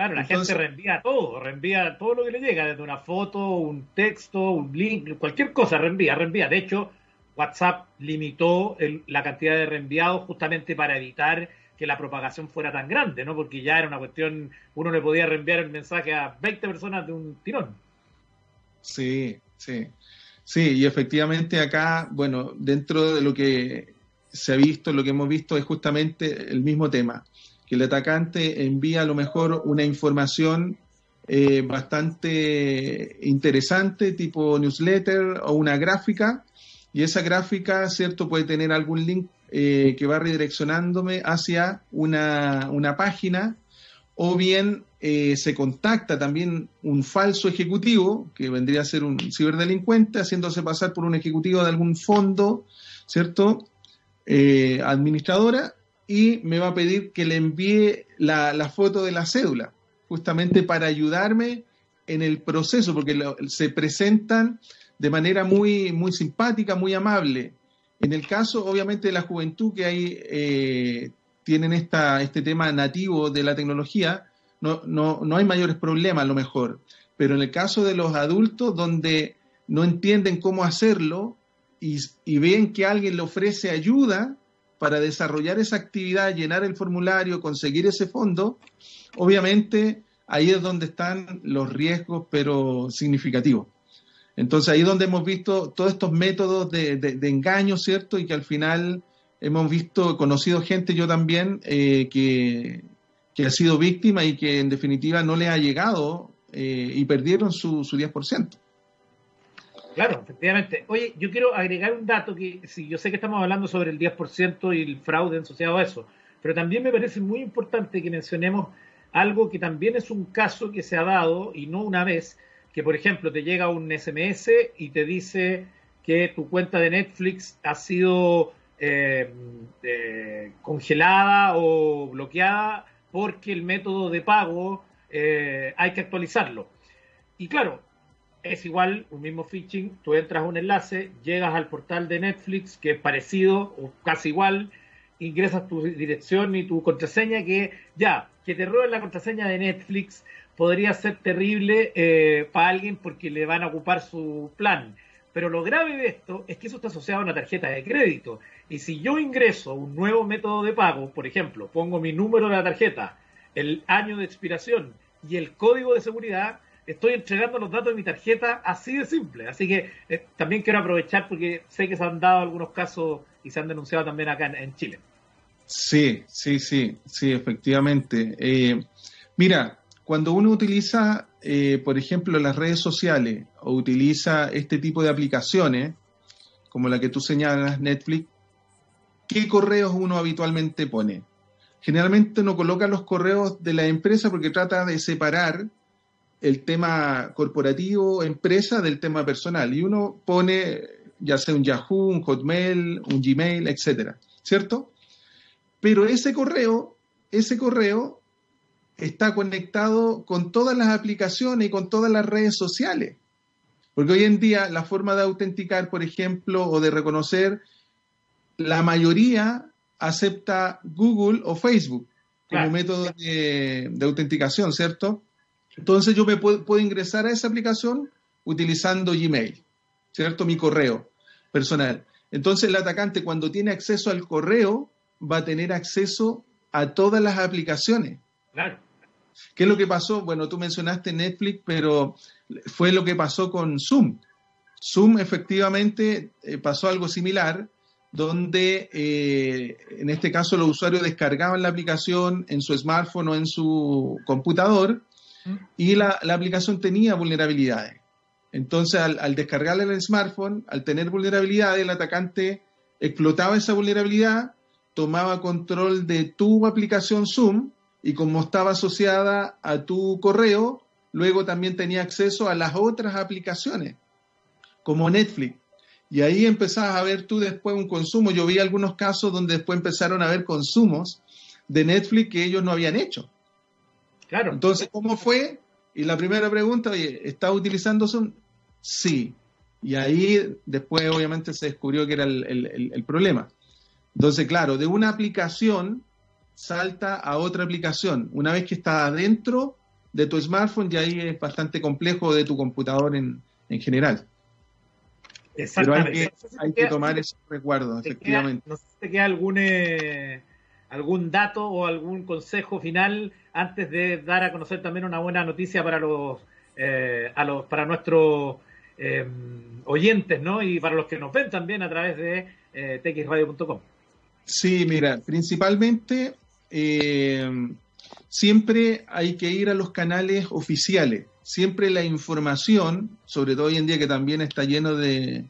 [SPEAKER 1] Claro, la gente reenvía todo, reenvía todo lo que le llega, desde una foto, un texto, un link, cualquier cosa, reenvía, reenvía. De hecho, WhatsApp limitó la cantidad de reenviados justamente para evitar que la propagación fuera tan grande, ¿no? Porque ya era una cuestión, uno le podía reenviar el mensaje a 20 personas de un tirón.
[SPEAKER 2] Sí, sí. Sí, y efectivamente acá, bueno, dentro de lo que se ha visto, lo que hemos visto es justamente el mismo tema, que el atacante envía a lo mejor una información eh, bastante interesante, tipo newsletter o una gráfica, y esa gráfica, ¿cierto?, puede tener algún link eh, que va redireccionándome hacia una, página, o bien eh, se contacta también un falso ejecutivo, que vendría a ser un ciberdelincuente, haciéndose pasar por un ejecutivo de algún fondo, ¿cierto? Eh, administradora, y me va a pedir que le envíe la, foto de la cédula, justamente para ayudarme en el proceso, porque se presentan de manera muy, muy simpática, muy amable. En el caso, obviamente, de la juventud que hay, eh, tienen esta, este tema nativo de la tecnología, no, no, no hay mayores problemas a lo mejor. Pero en el caso de los adultos, donde no entienden cómo hacerlo y, y ven que alguien le ofrece ayuda para desarrollar esa actividad, llenar el formulario, conseguir ese fondo, obviamente ahí es donde están los riesgos, pero significativos. Entonces ahí es donde hemos visto todos estos métodos de, engaño, ¿cierto? Y que al final hemos visto, conocido gente, yo también, eh, que, ha sido víctima y que en definitiva no le ha llegado eh, y perdieron su, su 10%.
[SPEAKER 1] Claro, efectivamente. Oye, yo quiero agregar un dato que, sí, yo sé que estamos hablando sobre el 10% y el fraude asociado a eso, pero también me parece muy importante que mencionemos algo que también es un caso que se ha dado, y no una vez, que por ejemplo te llega un SMS y te dice que tu cuenta de Netflix ha sido eh, eh, congelada o bloqueada porque el método de pago eh, hay que actualizarlo. Y claro, es igual, un mismo phishing, tú entras a un enlace, llegas al portal de Netflix, que es parecido o casi igual, ingresas tu dirección y tu contraseña, que ya, que te roben la contraseña de Netflix podría ser terrible eh, para alguien porque le van a ocupar su plan. Pero lo grave de esto es que eso está asociado a una tarjeta de crédito. Y si yo ingreso un nuevo método de pago, por ejemplo, pongo mi número de la tarjeta, el año de expiración y el código de seguridad, estoy entregando los datos de mi tarjeta así de simple. Así que eh, también quiero aprovechar porque sé que se han dado algunos casos y se han denunciado también acá en, Chile.
[SPEAKER 2] Sí, sí, sí, sí, efectivamente. Eh, mira, cuando uno utiliza, eh, por ejemplo, las redes sociales o utiliza este tipo de aplicaciones, como la que tú señalas, Netflix, ¿qué correos uno habitualmente pone? Generalmente uno coloca los correos de la empresa porque trata de separar el tema corporativo, empresa, del tema personal. Y uno pone ya sea un Yahoo, un Hotmail, un Gmail, etcétera, ¿cierto? Pero ese correo, ese correo está conectado con todas las aplicaciones y con todas las redes sociales. Porque hoy en día la forma de autenticar, por ejemplo, o de reconocer, la mayoría acepta Google o Facebook como método de, de autenticación, ¿cierto? Entonces yo me puedo, ingresar a esa aplicación utilizando Gmail, ¿cierto? Mi correo personal. Entonces el atacante cuando tiene acceso al correo va a tener acceso a todas las aplicaciones. Claro. ¿Qué es lo que pasó? Bueno, tú mencionaste Netflix, pero fue lo que pasó con Zoom. Zoom efectivamente eh, pasó algo similar, donde eh, en este caso los usuarios descargaban la aplicación en su smartphone o en su computador y la, aplicación tenía vulnerabilidades. Entonces, al, al el smartphone, al tener vulnerabilidades, el atacante explotaba esa vulnerabilidad, tomaba control de tu aplicación Zoom y como estaba asociada a tu correo, luego también tenía acceso a las otras aplicaciones, como Netflix. Y ahí empezabas a ver tú después un consumo. Yo vi algunos casos donde después empezaron a ver consumos de Netflix que ellos no habían hecho. Claro. Entonces, ¿cómo fue? Y la primera pregunta, oye, ¿está utilizando Zoom? Sí. Y ahí después obviamente se descubrió que era el, problema. Entonces, claro, de una aplicación salta a otra aplicación. Una vez que está adentro de tu smartphone, ya ahí es bastante complejo de tu computador en, general. Pero hay que, hay que tomar ese recuerdo, efectivamente.
[SPEAKER 1] no sé si te queda algún, eh, algún dato o algún consejo final antes de dar a conocer también una buena noticia para los, eh, para nuestros eh, oyentes, ¿no? Y para los que nos ven también a través de eh.
[SPEAKER 2] Sí, mira, principalmente siempre hay que ir a los canales oficiales. Siempre la información, sobre todo hoy en día que también está lleno de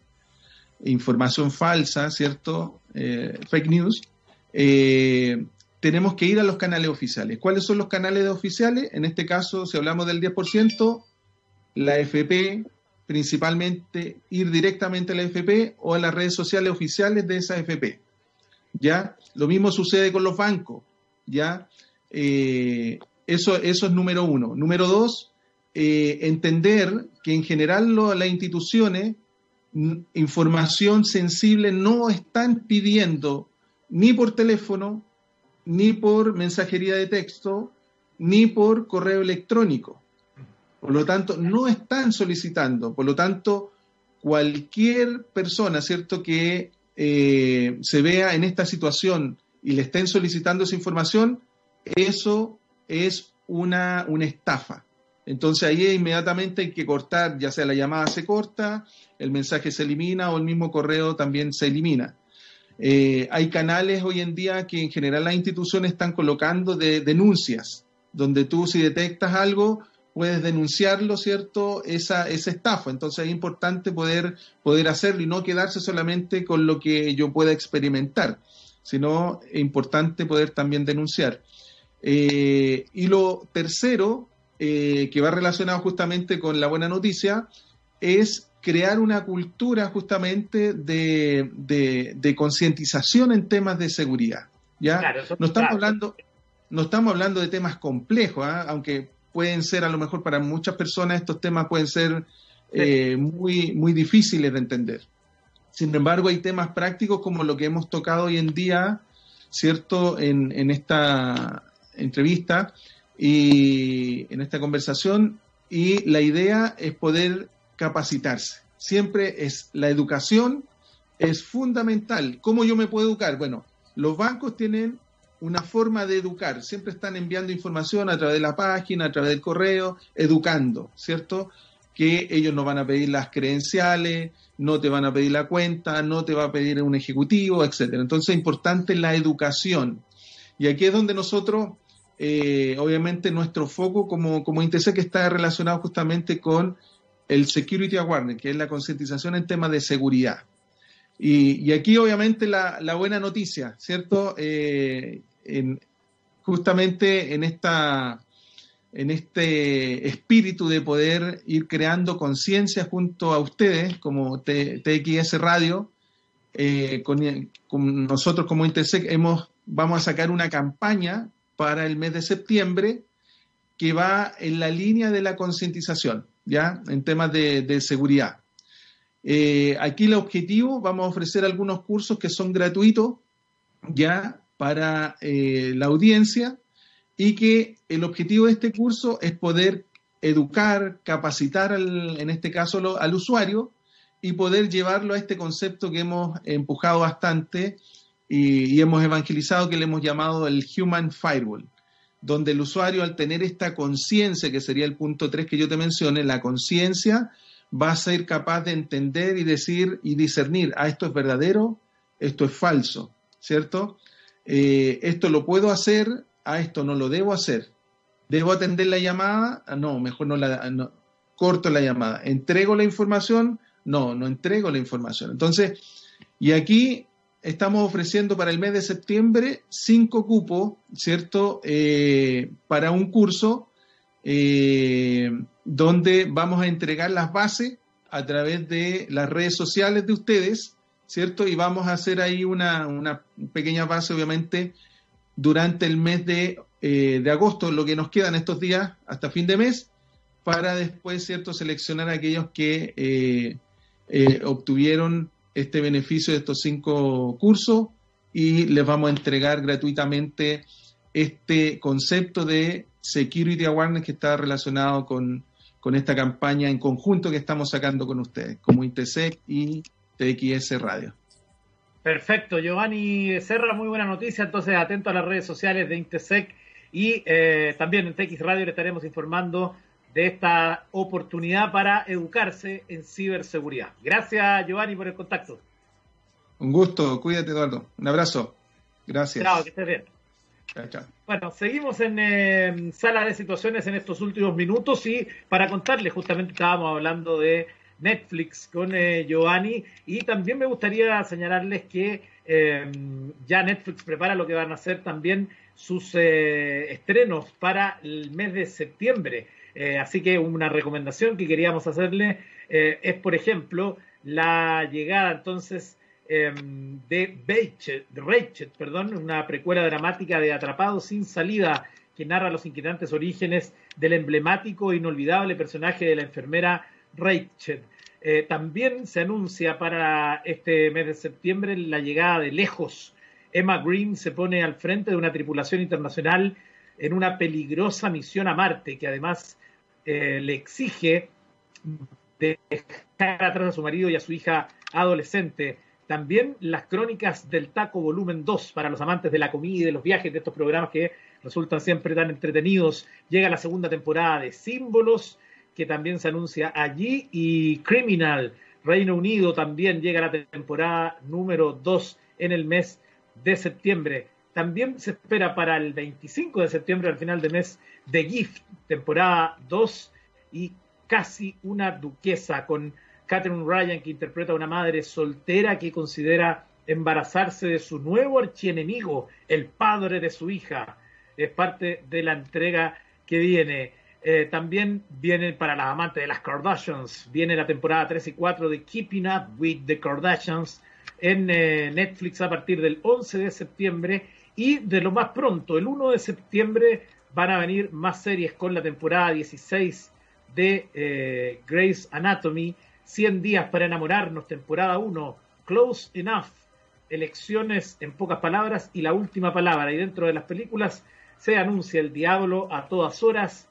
[SPEAKER 2] información falsa, ¿cierto? fake news eh, tenemos que ir a los canales oficiales. ¿Cuáles son los canales oficiales? En este caso, si hablamos del 10%, la FP, principalmente ir directamente a la FP o a las redes sociales oficiales de esa FP. ¿Ya? Lo mismo sucede con los bancos. ¿Ya? Eh, eso, eso es número uno. Número dos, eh, entender que en general las instituciones información sensible no están pidiendo ni por teléfono, ni por mensajería de texto, ni por correo electrónico. Por lo tanto, no están solicitando. Por lo tanto, cualquier persona, ¿cierto?, que eh, se vea en esta situación y le estén solicitando esa información, eso es una, una estafa. Entonces ahí inmediatamente hay que cortar, ya sea la llamada se corta, el mensaje se elimina o el mismo correo también se elimina. Eh, hay canales hoy en día que en general las instituciones están colocando de denuncias, donde tú si detectas algo puedes denunciarlo, ¿cierto? Esa, esa estafa. Entonces es importante poder, poder hacerlo y no quedarse solamente con lo que yo pueda experimentar, sino es importante poder también denunciar. Eh, y lo tercero, eh, que va relacionado justamente con la buena noticia, es crear una cultura justamente de, concientización en temas de seguridad. ¿ya? no, estamos hablando, no estamos hablando de temas complejos, ¿ah? aunque pueden ser a lo mejor para muchas personas estos temas pueden ser eh, muy, muy difíciles de entender. Sin embargo, hay temas prácticos como lo que hemos tocado hoy en día, ¿cierto? En, en esta entrevista y en esta conversación. Y la idea es poder capacitarse. Siempre es la educación, es fundamental. ¿Cómo yo me puedo educar? Bueno, los bancos tienen una forma de educar, siempre están enviando información a través de la página, a través del correo, educando, ¿cierto? Que ellos no van a pedir las credenciales, no te van a pedir la cuenta, no te va a pedir un ejecutivo, etcétera. Entonces es importante la educación. Y aquí es donde nosotros, eh, obviamente, nuestro foco como, como que está relacionado justamente con el Security Awareness, que es la concientización en temas de seguridad. Y, aquí, obviamente, la, buena noticia, ¿cierto? Eh, justamente en, esta, en este espíritu de poder ir creando conciencia junto a ustedes, como TXS Radio, eh, con, nosotros como Intersec hemos, vamos a sacar una campaña para el mes de septiembre que va en la línea de la concientización. ¿Ya? En temas de, seguridad. Eh, aquí el objetivo, vamos a ofrecer algunos cursos que son gratuitos, ¿ya? Para eh, la audiencia y que el objetivo de este curso es poder educar, capacitar, en este caso al usuario y poder llevarlo a este concepto que hemos empujado bastante y hemos evangelizado, que le hemos llamado el Human Firewall donde el usuario al tener esta conciencia, que sería el punto 3 que yo te mencioné, la conciencia va a ser capaz de entender y decir y discernir, ah, esto es verdadero, esto es falso, ¿cierto? Eh, esto lo puedo hacer, a ah, esto no lo debo hacer. ¿Debo atender la llamada? Ah, no, mejor no la corto la llamada. ¿Entrego la información? No, no entrego la información. Entonces, y aquí estamos ofreciendo para el mes de septiembre cinco cupos, ¿cierto? Eh, para un curso eh, donde vamos a entregar las bases a través de las redes sociales de ustedes, ¿cierto? Y vamos a hacer ahí una, pequeña base, obviamente, durante el mes de, eh, de agosto, lo que nos quedan estos días hasta fin de mes, para después, ¿cierto?, seleccionar a aquellos que obtuvieron este beneficio de estos cinco cursos y les vamos a entregar gratuitamente este concepto de Security Awareness que está relacionado con, esta campaña en conjunto que estamos sacando con ustedes, como Intesec y TXS Radio.
[SPEAKER 1] Perfecto, Giovanni Serra, muy buena noticia. Entonces, atento a las redes sociales de Intesec y eh, también en TX Radio le estaremos informando de esta oportunidad para educarse en ciberseguridad. Gracias, Giovanni, por el contacto.
[SPEAKER 2] Un gusto, cuídate, Eduardo. Un abrazo. Gracias.
[SPEAKER 1] Chao, que estés bien. Bueno, seguimos en sala de situaciones en estos últimos minutos y para contarles, justamente estábamos hablando de Netflix con eh, Giovanni y también me gustaría señalarles que em, ya Netflix prepara lo que van a ser también sus eh, estrenos para el mes de septiembre. Eh, así que una recomendación que queríamos hacerle eh, es, por ejemplo, la llegada entonces em, de Rachel, perdón, una precuela dramática de Atrapado sin salida que narra los inquietantes orígenes del emblemático e inolvidable personaje de la enfermera Rachel. Eh, también se anuncia para este mes de septiembre la llegada de Lejos. Emma Green se pone al frente de una tripulación internacional en una peligrosa misión a Marte, que además eh, le exige dejar atrás a su marido y a su hija adolescente. También las crónicas del taco volumen 2 para los amantes de la comida y de los viajes de estos programas que resultan siempre tan entretenidos. Llega la segunda temporada de Símbolos, que también se anuncia allí, y Criminal, Reino Unido, también llega la temporada número 2 en el mes de septiembre. También se espera para el 25 de septiembre, al final de mes, The Gift, temporada 2, y casi una duquesa, con Catherine Ryan, que interpreta a una madre soltera que considera embarazarse de su nuevo archienemigo, el padre de su hija. es parte de la entrega que viene. Eh, también viene para las amantes de las Kardashians, viene la temporada 3 y 4 de Keeping Up with the Kardashians en eh, Netflix a partir del 11 de septiembre y de lo más pronto, el 1 de septiembre van a venir más series con la temporada 16 de eh, Grey's Anatomy, 100 días para enamorarnos, temporada 1, Close Enough, elecciones en pocas palabras y la última palabra. Y dentro de las películas se anuncia El Diablo a todas horas,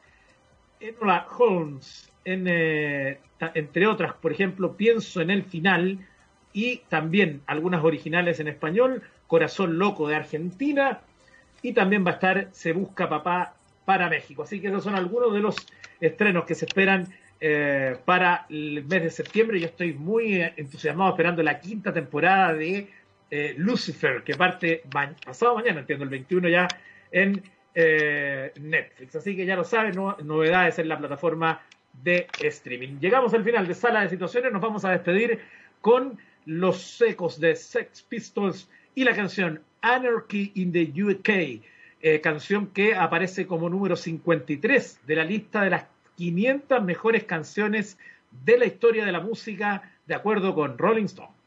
[SPEAKER 1] Enola Holmes, eh, entre otras, por ejemplo, Pienso en el final y también algunas originales en español, Corazón Loco de Argentina y también va a estar Se Busca Papá para México. Así que esos son algunos de los estrenos que se esperan eh, para el mes de septiembre. Yo estoy muy entusiasmado esperando la quinta temporada de eh, Lucifer, que parte pasado mañana, entiendo, el 21 ya en eh, Netflix. Así que ya lo saben, novedades en la plataforma de streaming. Llegamos al final de Sala de Situaciones, nos vamos a despedir con los ecos de Sex Pistols y la canción Anarchy in the UK, eh, canción que aparece como número 53 de la lista de las 500 mejores canciones de la historia de la música, de acuerdo con Rolling Stone.